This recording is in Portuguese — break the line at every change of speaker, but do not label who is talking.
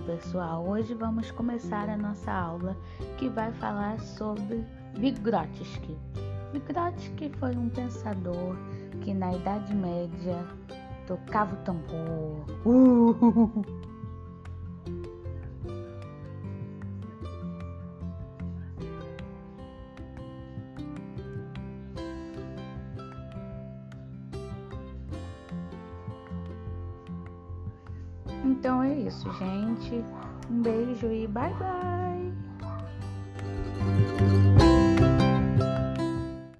pessoal, hoje vamos começar a nossa aula que vai falar sobre Vygotsky. Vygotsky foi um pensador que na Idade Média tocava o tambor. Uh! Então é isso, gente. Um beijo e bye bye.